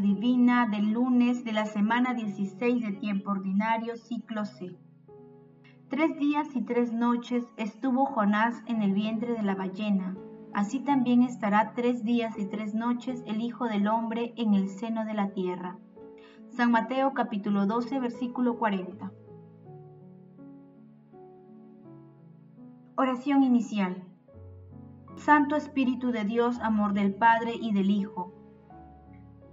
divina del lunes de la semana 16 de tiempo ordinario, ciclo C. Tres días y tres noches estuvo Jonás en el vientre de la ballena. Así también estará tres días y tres noches el Hijo del Hombre en el seno de la tierra. San Mateo capítulo 12 versículo 40. Oración inicial. Santo Espíritu de Dios, amor del Padre y del Hijo,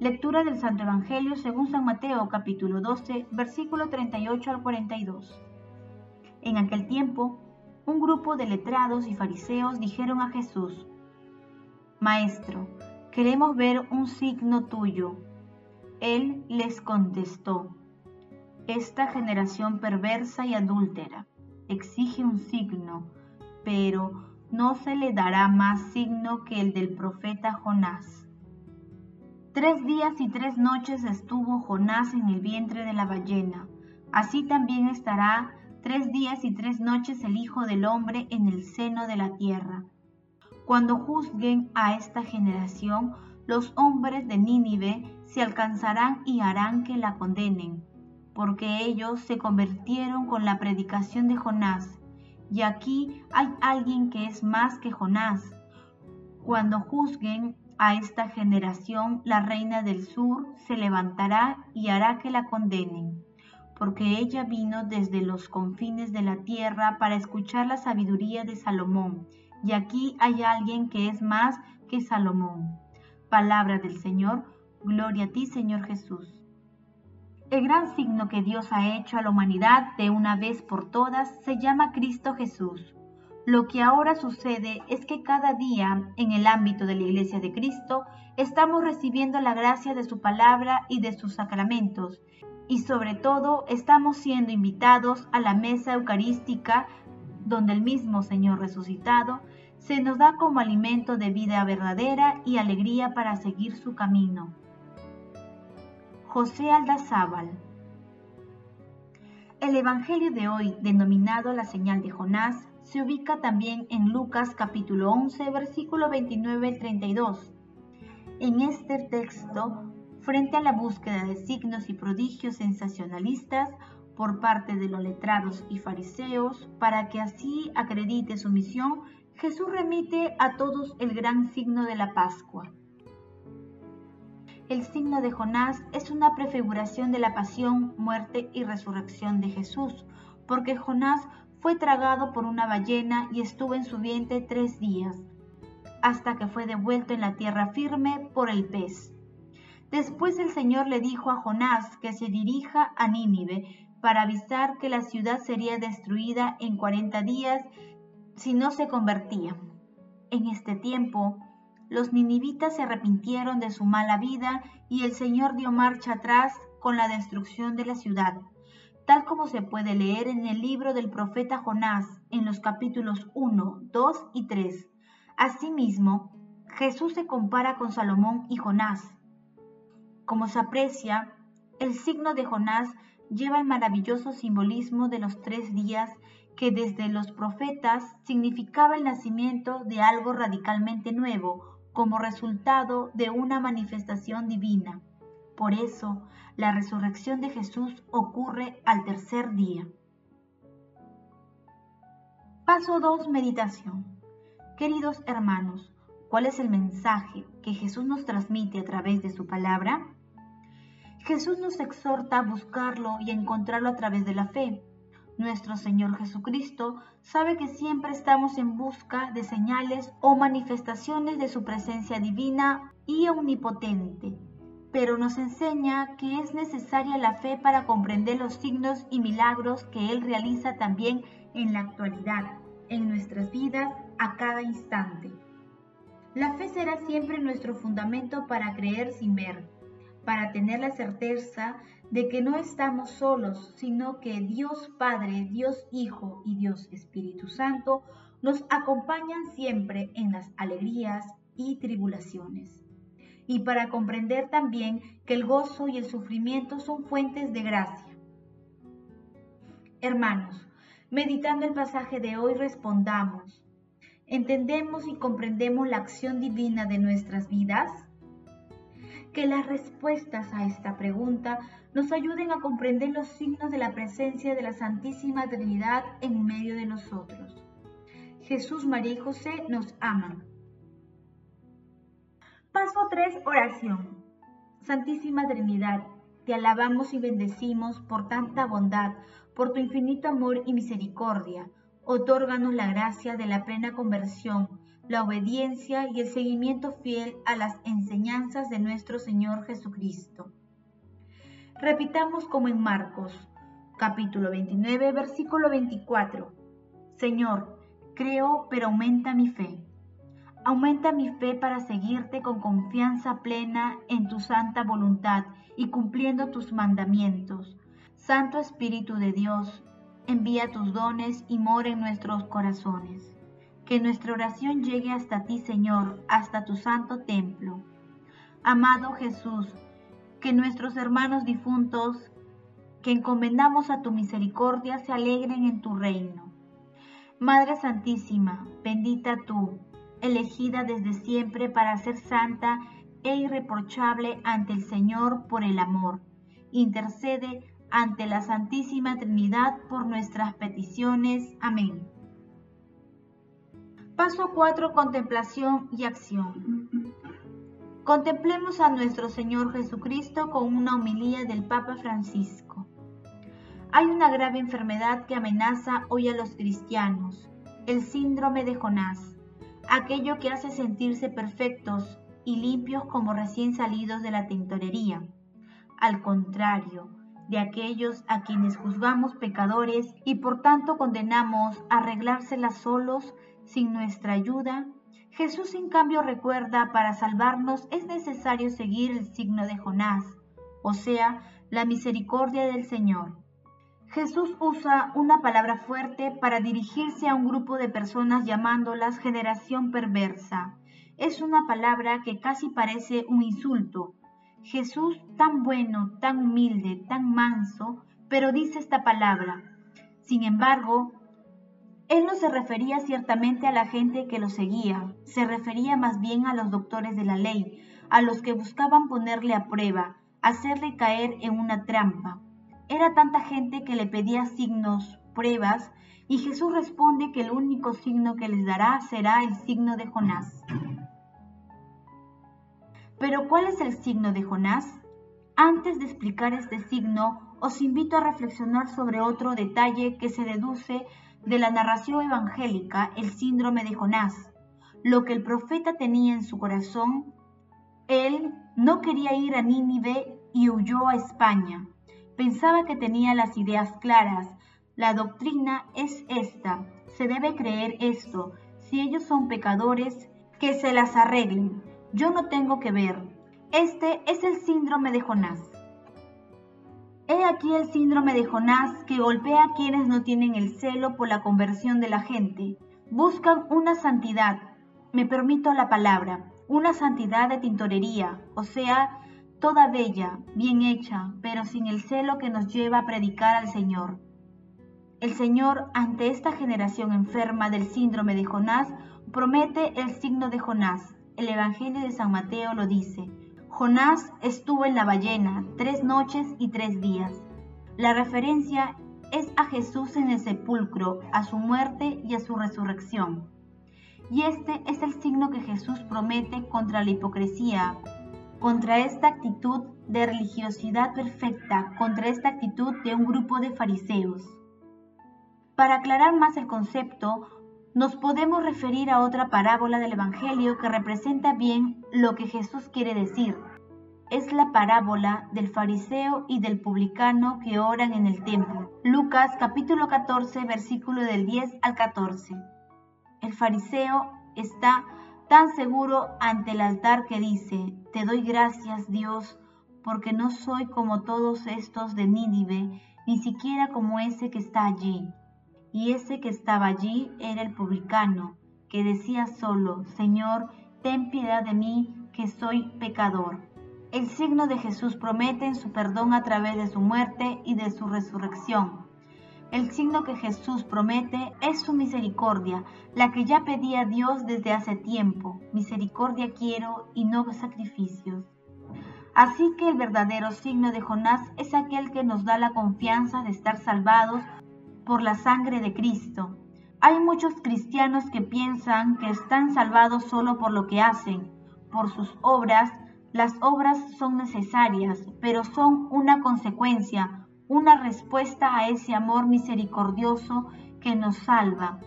Lectura del Santo Evangelio según San Mateo capítulo 12, versículo 38 al 42. En aquel tiempo, un grupo de letrados y fariseos dijeron a Jesús, Maestro, queremos ver un signo tuyo. Él les contestó, Esta generación perversa y adúltera exige un signo, pero no se le dará más signo que el del profeta Jonás. Tres días y tres noches estuvo Jonás en el vientre de la ballena. Así también estará tres días y tres noches el Hijo del Hombre en el seno de la tierra. Cuando juzguen a esta generación, los hombres de Nínive se alcanzarán y harán que la condenen, porque ellos se convirtieron con la predicación de Jonás y aquí hay alguien que es más que Jonás. Cuando juzguen a esta generación, la reina del sur se levantará y hará que la condenen, porque ella vino desde los confines de la tierra para escuchar la sabiduría de Salomón, y aquí hay alguien que es más que Salomón. Palabra del Señor, gloria a ti Señor Jesús. El gran signo que Dios ha hecho a la humanidad de una vez por todas se llama Cristo Jesús. Lo que ahora sucede es que cada día en el ámbito de la Iglesia de Cristo estamos recibiendo la gracia de su palabra y de sus sacramentos y sobre todo estamos siendo invitados a la mesa eucarística donde el mismo Señor resucitado se nos da como alimento de vida verdadera y alegría para seguir su camino. José Aldazábal. El Evangelio de hoy, denominado la señal de Jonás, se ubica también en Lucas capítulo 11, versículo 29 al 32. En este texto, frente a la búsqueda de signos y prodigios sensacionalistas por parte de los letrados y fariseos, para que así acredite su misión, Jesús remite a todos el gran signo de la Pascua el signo de Jonás es una prefiguración de la pasión, muerte y resurrección de Jesús, porque Jonás fue tragado por una ballena y estuvo en su vientre tres días, hasta que fue devuelto en la tierra firme por el pez. Después el Señor le dijo a Jonás que se dirija a Nínive para avisar que la ciudad sería destruida en cuarenta días si no se convertía. En este tiempo, los ninivitas se arrepintieron de su mala vida y el Señor dio marcha atrás con la destrucción de la ciudad, tal como se puede leer en el libro del profeta Jonás en los capítulos 1, 2 y 3. Asimismo, Jesús se compara con Salomón y Jonás. Como se aprecia, el signo de Jonás lleva el maravilloso simbolismo de los tres días que desde los profetas significaba el nacimiento de algo radicalmente nuevo, como resultado de una manifestación divina. Por eso, la resurrección de Jesús ocurre al tercer día. Paso 2. Meditación. Queridos hermanos, ¿cuál es el mensaje que Jesús nos transmite a través de su palabra? Jesús nos exhorta a buscarlo y a encontrarlo a través de la fe nuestro Señor Jesucristo sabe que siempre estamos en busca de señales o manifestaciones de su presencia divina y omnipotente, pero nos enseña que es necesaria la fe para comprender los signos y milagros que Él realiza también en la actualidad, en nuestras vidas, a cada instante. La fe será siempre nuestro fundamento para creer sin ver, para tener la certeza de que no estamos solos, sino que Dios Padre, Dios Hijo y Dios Espíritu Santo nos acompañan siempre en las alegrías y tribulaciones. Y para comprender también que el gozo y el sufrimiento son fuentes de gracia. Hermanos, meditando el pasaje de hoy respondamos, ¿entendemos y comprendemos la acción divina de nuestras vidas? Que las respuestas a esta pregunta nos ayuden a comprender los signos de la presencia de la Santísima Trinidad en medio de nosotros. Jesús, María y José nos aman. Paso 3. Oración. Santísima Trinidad, te alabamos y bendecimos por tanta bondad, por tu infinito amor y misericordia. Otórganos la gracia de la plena conversión, la obediencia y el seguimiento fiel a las enseñanzas de nuestro Señor Jesucristo. Repitamos como en Marcos, capítulo 29, versículo 24. Señor, creo, pero aumenta mi fe. Aumenta mi fe para seguirte con confianza plena en tu santa voluntad y cumpliendo tus mandamientos. Santo Espíritu de Dios, envía tus dones y mora en nuestros corazones. Que nuestra oración llegue hasta ti, Señor, hasta tu santo templo. Amado Jesús, que nuestros hermanos difuntos, que encomendamos a tu misericordia, se alegren en tu reino. Madre Santísima, bendita tú, elegida desde siempre para ser santa e irreprochable ante el Señor por el amor. Intercede ante la Santísima Trinidad por nuestras peticiones. Amén. Paso 4. Contemplación y acción. Contemplemos a nuestro Señor Jesucristo con una homilía del Papa Francisco. Hay una grave enfermedad que amenaza hoy a los cristianos, el síndrome de Jonás, aquello que hace sentirse perfectos y limpios como recién salidos de la tintorería. Al contrario, de aquellos a quienes juzgamos pecadores y por tanto condenamos a arreglárselas solos sin nuestra ayuda Jesús en cambio recuerda, para salvarnos es necesario seguir el signo de Jonás, o sea, la misericordia del Señor. Jesús usa una palabra fuerte para dirigirse a un grupo de personas llamándolas generación perversa. Es una palabra que casi parece un insulto. Jesús, tan bueno, tan humilde, tan manso, pero dice esta palabra. Sin embargo, él no se refería ciertamente a la gente que lo seguía, se refería más bien a los doctores de la ley, a los que buscaban ponerle a prueba, hacerle caer en una trampa. Era tanta gente que le pedía signos, pruebas, y Jesús responde que el único signo que les dará será el signo de Jonás. Pero ¿cuál es el signo de Jonás? Antes de explicar este signo, os invito a reflexionar sobre otro detalle que se deduce de la narración evangélica el síndrome de Jonás, lo que el profeta tenía en su corazón. Él no quería ir a Nínive y huyó a España. Pensaba que tenía las ideas claras. La doctrina es esta. Se debe creer esto. Si ellos son pecadores, que se las arreglen. Yo no tengo que ver. Este es el síndrome de Jonás. He aquí el síndrome de Jonás que golpea a quienes no tienen el celo por la conversión de la gente. Buscan una santidad, me permito la palabra, una santidad de tintorería, o sea, toda bella, bien hecha, pero sin el celo que nos lleva a predicar al Señor. El Señor, ante esta generación enferma del síndrome de Jonás, promete el signo de Jonás. El Evangelio de San Mateo lo dice. Jonás estuvo en la ballena tres noches y tres días. La referencia es a Jesús en el sepulcro, a su muerte y a su resurrección. Y este es el signo que Jesús promete contra la hipocresía, contra esta actitud de religiosidad perfecta, contra esta actitud de un grupo de fariseos. Para aclarar más el concepto, nos podemos referir a otra parábola del Evangelio que representa bien lo que Jesús quiere decir. Es la parábola del fariseo y del publicano que oran en el templo. Lucas capítulo 14 versículo del 10 al 14. El fariseo está tan seguro ante el altar que dice, Te doy gracias Dios porque no soy como todos estos de Nínive, ni siquiera como ese que está allí. Y ese que estaba allí era el publicano, que decía solo, Señor, ten piedad de mí, que soy pecador. El signo de Jesús promete en su perdón a través de su muerte y de su resurrección. El signo que Jesús promete es su misericordia, la que ya pedía Dios desde hace tiempo. Misericordia quiero y no sacrificios. Así que el verdadero signo de Jonás es aquel que nos da la confianza de estar salvados por la sangre de Cristo. Hay muchos cristianos que piensan que están salvados solo por lo que hacen, por sus obras. Las obras son necesarias, pero son una consecuencia, una respuesta a ese amor misericordioso que nos salva.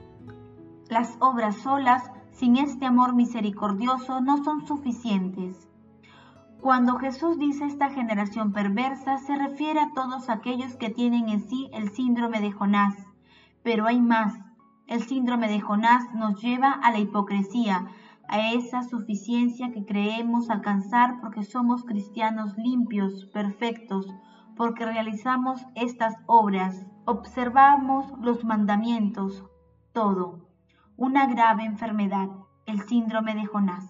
Las obras solas, sin este amor misericordioso, no son suficientes. Cuando Jesús dice esta generación perversa, se refiere a todos aquellos que tienen en sí el síndrome de Jonás. Pero hay más. El síndrome de Jonás nos lleva a la hipocresía, a esa suficiencia que creemos alcanzar porque somos cristianos limpios, perfectos, porque realizamos estas obras, observamos los mandamientos, todo. Una grave enfermedad, el síndrome de Jonás.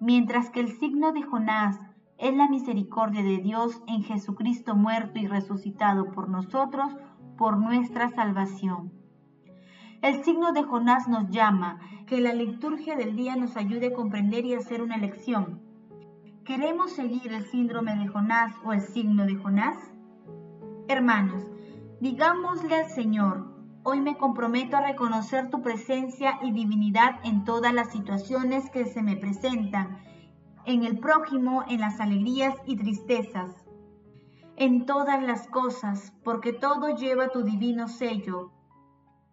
Mientras que el signo de Jonás es la misericordia de Dios en Jesucristo muerto y resucitado por nosotros, por nuestra salvación. El signo de Jonás nos llama, que la liturgia del día nos ayude a comprender y hacer una lección. ¿Queremos seguir el síndrome de Jonás o el signo de Jonás? Hermanos, digámosle al Señor, hoy me comprometo a reconocer tu presencia y divinidad en todas las situaciones que se me presentan, en el prójimo, en las alegrías y tristezas, en todas las cosas, porque todo lleva tu divino sello.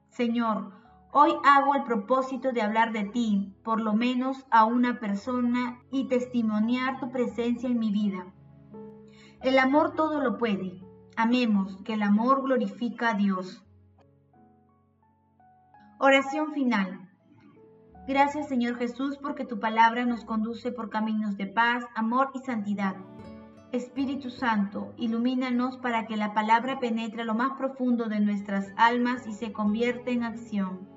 Señor, Hoy hago el propósito de hablar de ti, por lo menos a una persona, y testimoniar tu presencia en mi vida. El amor todo lo puede. Amemos, que el amor glorifica a Dios. Oración final. Gracias Señor Jesús porque tu palabra nos conduce por caminos de paz, amor y santidad. Espíritu Santo, ilumínanos para que la palabra penetre lo más profundo de nuestras almas y se convierta en acción.